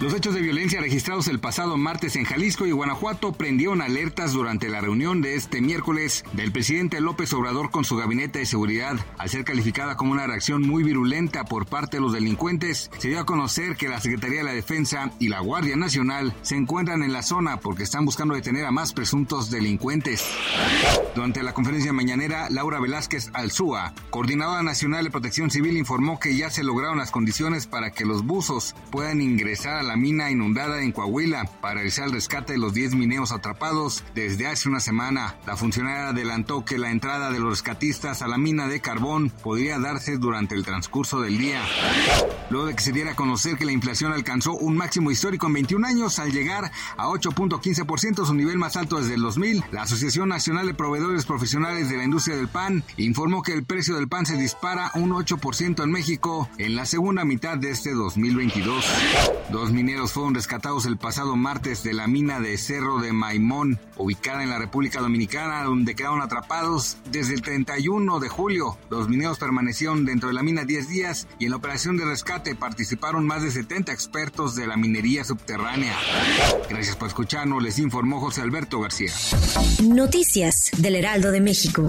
Los hechos de violencia registrados el pasado martes en Jalisco y Guanajuato prendieron alertas durante la reunión de este miércoles del presidente López Obrador con su gabinete de seguridad. Al ser calificada como una reacción muy virulenta por parte de los delincuentes, se dio a conocer que la Secretaría de la Defensa y la Guardia Nacional se encuentran en la zona porque están buscando detener a más presuntos delincuentes. Durante la conferencia mañanera, Laura Velázquez Alzúa, coordinadora nacional de protección civil, informó que ya se lograron las condiciones para que los buzos puedan ingresar a la mina inundada en Coahuila para realizar el rescate de los 10 mineros atrapados desde hace una semana. La funcionaria adelantó que la entrada de los rescatistas a la mina de carbón podría darse durante el transcurso del día. Luego de que se diera a conocer que la inflación alcanzó un máximo histórico en 21 años al llegar a 8.15%, su nivel más alto desde el 2000, la Asociación Nacional de Proveedores Profesionales de la Industria del Pan informó que el precio del pan se dispara un 8% en México en la segunda mitad de este 2022. Dos mineros fueron rescatados el pasado martes de la mina de Cerro de Maimón, ubicada en la República Dominicana, donde quedaron atrapados desde el 31 de julio. Los mineros permanecieron dentro de la mina 10 días y en la operación de rescate participaron más de 70 expertos de la minería subterránea. Gracias por escucharnos, les informó José Alberto García. Noticias del Heraldo de México.